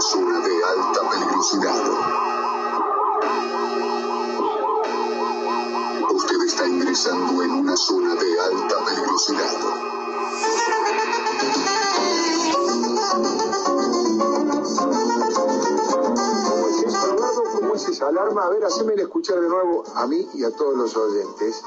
sur de alta peligrosidad. Usted está ingresando en una zona de alta peligrosidad. Es ¿Cómo es esa alarma? A ver, hacémela escuchar de nuevo a mí y a todos los oyentes.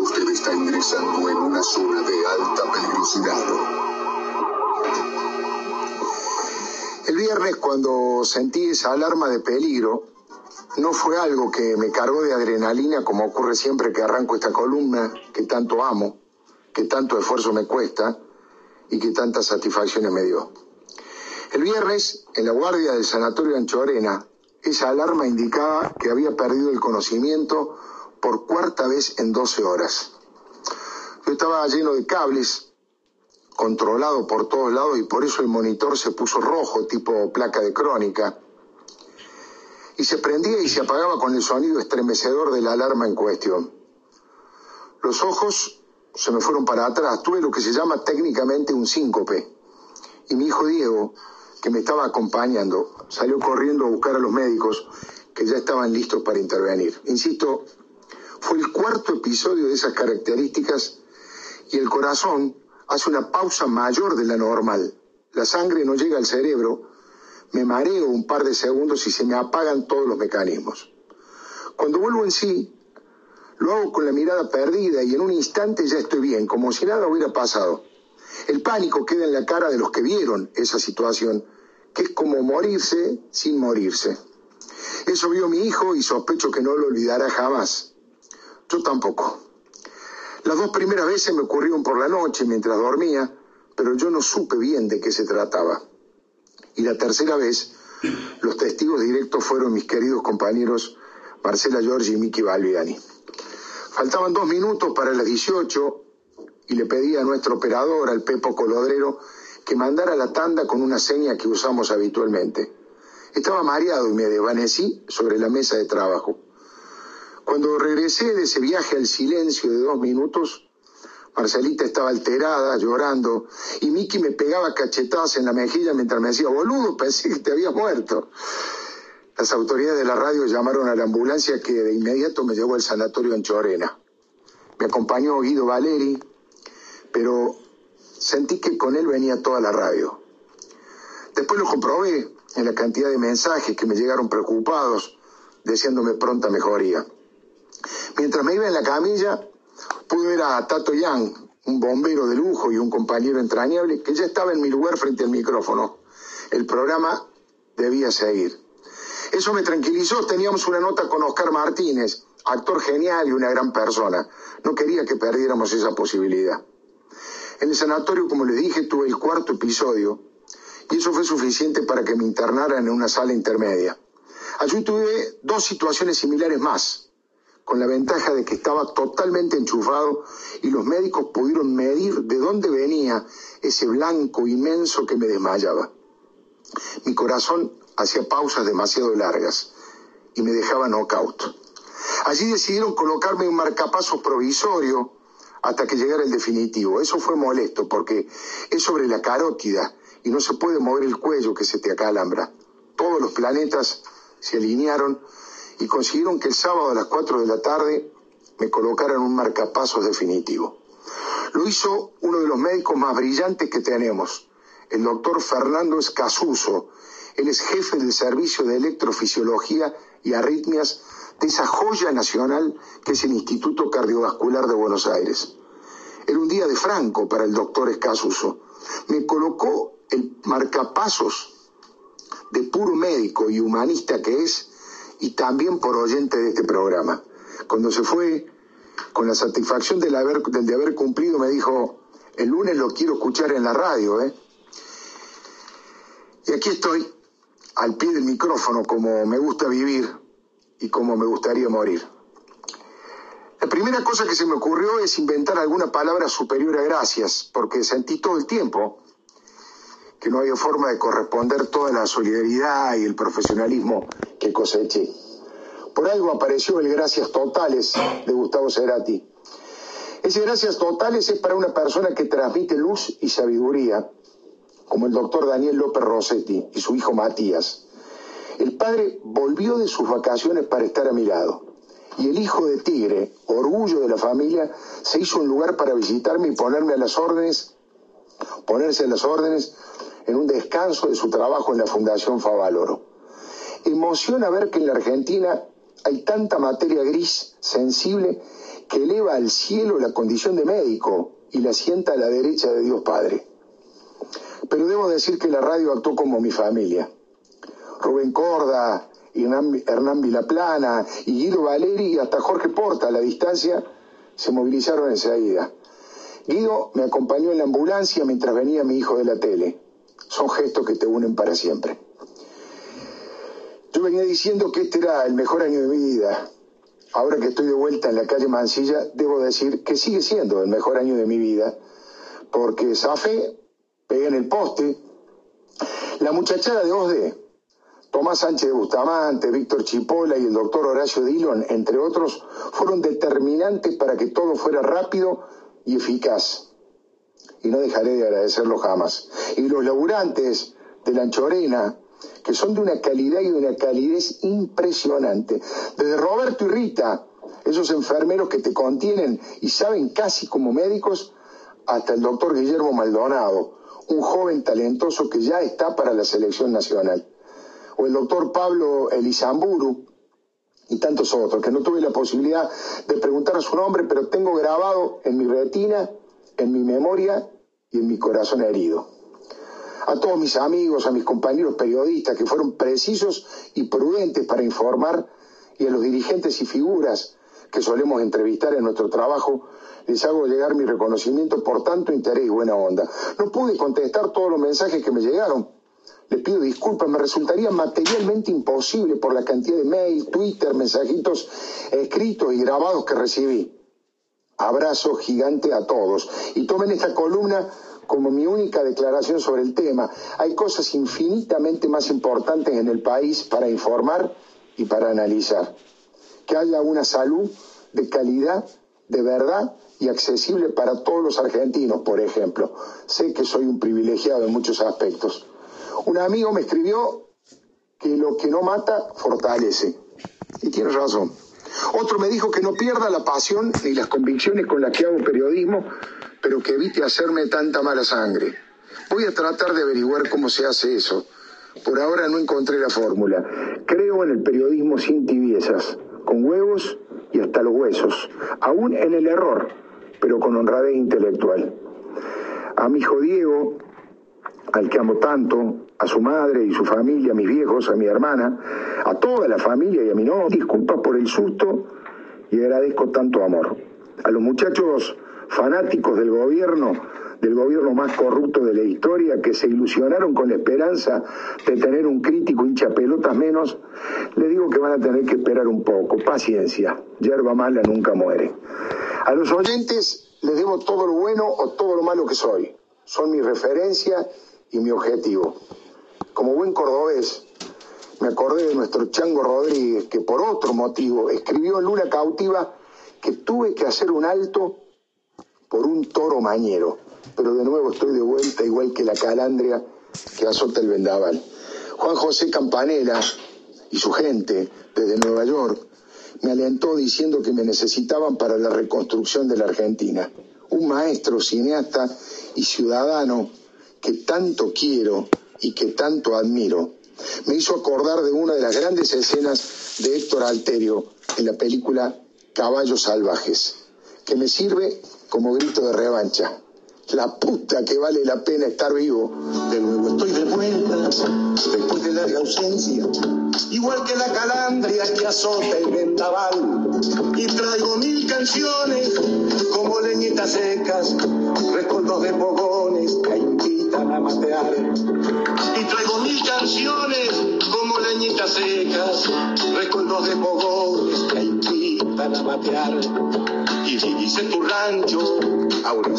Usted está ingresando en una zona de alta peligrosidad. El viernes cuando sentí esa alarma de peligro, no fue algo que me cargó de adrenalina como ocurre siempre que arranco esta columna que tanto amo, que tanto esfuerzo me cuesta y que tantas satisfacciones me dio. El viernes, en la guardia del sanatorio Anchorena, esa alarma indicaba que había perdido el conocimiento por cuarta vez en 12 horas. Yo estaba lleno de cables, controlado por todos lados y por eso el monitor se puso rojo, tipo placa de crónica y se prendía y se apagaba con el sonido estremecedor de la alarma en cuestión. Los ojos se me fueron para atrás, tuve lo que se llama técnicamente un síncope. Y mi hijo Diego, que me estaba acompañando, salió corriendo a buscar a los médicos que ya estaban listos para intervenir. Insisto, fue el cuarto episodio de esas características y el corazón hace una pausa mayor de la normal. La sangre no llega al cerebro me mareo un par de segundos y se me apagan todos los mecanismos. Cuando vuelvo en sí, lo hago con la mirada perdida y en un instante ya estoy bien, como si nada hubiera pasado. El pánico queda en la cara de los que vieron esa situación, que es como morirse sin morirse. Eso vio mi hijo y sospecho que no lo olvidará jamás. Yo tampoco. Las dos primeras veces me ocurrieron por la noche mientras dormía, pero yo no supe bien de qué se trataba. Y la tercera vez, los testigos directos fueron mis queridos compañeros Marcela Giorgi y Miki Balbiani. Faltaban dos minutos para las 18 y le pedí a nuestro operador, al Pepo Colodrero, que mandara la tanda con una seña que usamos habitualmente. Estaba mareado y me desvanecí sobre la mesa de trabajo. Cuando regresé de ese viaje al silencio de dos minutos, Marcelita estaba alterada, llorando, y Miki me pegaba cachetadas en la mejilla mientras me decía, boludo, pensé que te había muerto. Las autoridades de la radio llamaron a la ambulancia que de inmediato me llevó al sanatorio en Chorena. Me acompañó Guido Valeri, pero sentí que con él venía toda la radio. Después lo comprobé en la cantidad de mensajes que me llegaron preocupados, deseándome pronta mejoría. Mientras me iba en la camilla, pude ver a Tato Yang, un bombero de lujo y un compañero entrañable, que ya estaba en mi lugar frente al micrófono. El programa debía seguir. Eso me tranquilizó. Teníamos una nota con Oscar Martínez, actor genial y una gran persona. No quería que perdiéramos esa posibilidad. En el sanatorio, como les dije, tuve el cuarto episodio y eso fue suficiente para que me internaran en una sala intermedia. Allí tuve dos situaciones similares más con la ventaja de que estaba totalmente enchufado y los médicos pudieron medir de dónde venía ese blanco inmenso que me desmayaba. Mi corazón hacía pausas demasiado largas y me dejaba knockout. Allí decidieron colocarme un marcapaso provisorio hasta que llegara el definitivo. Eso fue molesto porque es sobre la carótida y no se puede mover el cuello que se te acalambra. Todos los planetas se alinearon y consiguieron que el sábado a las 4 de la tarde me colocaran un marcapasos definitivo. Lo hizo uno de los médicos más brillantes que tenemos, el doctor Fernando Escasuso. Él es jefe del servicio de electrofisiología y arritmias de esa joya nacional que es el Instituto Cardiovascular de Buenos Aires. Era un día de franco para el doctor Escasuso. Me colocó el marcapasos de puro médico y humanista que es y también por oyente de este programa. Cuando se fue, con la satisfacción del, haber, del de haber cumplido, me dijo, el lunes lo quiero escuchar en la radio, ¿eh? Y aquí estoy, al pie del micrófono, como me gusta vivir y como me gustaría morir. La primera cosa que se me ocurrió es inventar alguna palabra superior a gracias, porque sentí todo el tiempo que no había forma de corresponder toda la solidaridad y el profesionalismo que coseché. Por algo apareció el Gracias Totales de Gustavo Cerati. Ese Gracias Totales es para una persona que transmite luz y sabiduría, como el doctor Daniel López Rossetti y su hijo Matías. El padre volvió de sus vacaciones para estar a mi lado. y el hijo de Tigre, orgullo de la familia, se hizo un lugar para visitarme y ponerme a las órdenes, ponerse a las órdenes en un descanso de su trabajo en la Fundación Favaloro. Emociona ver que en la Argentina hay tanta materia gris, sensible, que eleva al cielo la condición de médico y la sienta a la derecha de Dios Padre. Pero debo decir que la radio actuó como mi familia. Rubén Corda, Hernán Vilaplana y Guido Valeri y hasta Jorge Porta a la distancia se movilizaron enseguida. Guido me acompañó en la ambulancia mientras venía mi hijo de la tele. Son gestos que te unen para siempre. Yo venía diciendo que este era el mejor año de mi vida. Ahora que estoy de vuelta en la calle Mansilla, debo decir que sigue siendo el mejor año de mi vida, porque Zafé, pegué en el poste, la muchachada de OSDE, Tomás Sánchez de Bustamante, Víctor Chipola y el doctor Horacio Dillon, entre otros, fueron determinantes para que todo fuera rápido y eficaz. Y no dejaré de agradecerlo jamás. Y los laburantes de la Anchorena, que son de una calidad y de una calidez impresionante. Desde Roberto y Rita, esos enfermeros que te contienen y saben casi como médicos, hasta el doctor Guillermo Maldonado, un joven talentoso que ya está para la selección nacional. O el doctor Pablo Elizamburu y tantos otros, que no tuve la posibilidad de preguntar su nombre, pero tengo grabado en mi retina, en mi memoria y mi corazón herido a todos mis amigos, a mis compañeros periodistas que fueron precisos y prudentes para informar y a los dirigentes y figuras que solemos entrevistar en nuestro trabajo, les hago llegar mi reconocimiento por tanto interés y buena onda. No pude contestar todos los mensajes que me llegaron. Les pido disculpas, me resultaría materialmente imposible por la cantidad de mail, Twitter, mensajitos escritos y grabados que recibí. Abrazo gigante a todos. Y tomen esta columna como mi única declaración sobre el tema. Hay cosas infinitamente más importantes en el país para informar y para analizar. Que haya una salud de calidad, de verdad y accesible para todos los argentinos, por ejemplo. Sé que soy un privilegiado en muchos aspectos. Un amigo me escribió que lo que no mata fortalece. Y tiene razón. Otro me dijo que no pierda la pasión ni las convicciones con las que hago periodismo, pero que evite hacerme tanta mala sangre. Voy a tratar de averiguar cómo se hace eso. Por ahora no encontré la fórmula. Creo en el periodismo sin tibiezas, con huevos y hasta los huesos, aún en el error, pero con honradez intelectual. A mi hijo Diego, al que amo tanto, a su madre y su familia, a mis viejos, a mi hermana, a toda la familia y a mi no, disculpas por el susto y agradezco tanto amor. A los muchachos fanáticos del gobierno, del gobierno más corrupto de la historia, que se ilusionaron con la esperanza de tener un crítico hincha pelotas menos, le digo que van a tener que esperar un poco. Paciencia, yerba mala nunca muere. A los oyentes les debo todo lo bueno o todo lo malo que soy. Son mi referencia y mi objetivo. Como buen cordobés, me acordé de nuestro Chango Rodríguez, que por otro motivo escribió en Luna Cautiva que tuve que hacer un alto por un toro mañero. Pero de nuevo estoy de vuelta, igual que la calandria que azota el vendaval. Juan José Campanella y su gente, desde Nueva York, me alentó diciendo que me necesitaban para la reconstrucción de la Argentina. Un maestro, cineasta y ciudadano que tanto quiero y que tanto admiro. Me hizo acordar de una de las grandes escenas de Héctor Alterio en la película Caballos Salvajes, que me sirve como grito de revancha. La puta que vale la pena estar vivo. De nuevo estoy de vuelta, después de larga ausencia, igual que la calandria que azota el vendaval. Y traigo mil canciones como leñitas secas, recuerdos de pogones a matear. Y traigo mil canciones como leñitas secas, recuerdos de pogones que invitan a matear y vivís en tu rancho. Aurora.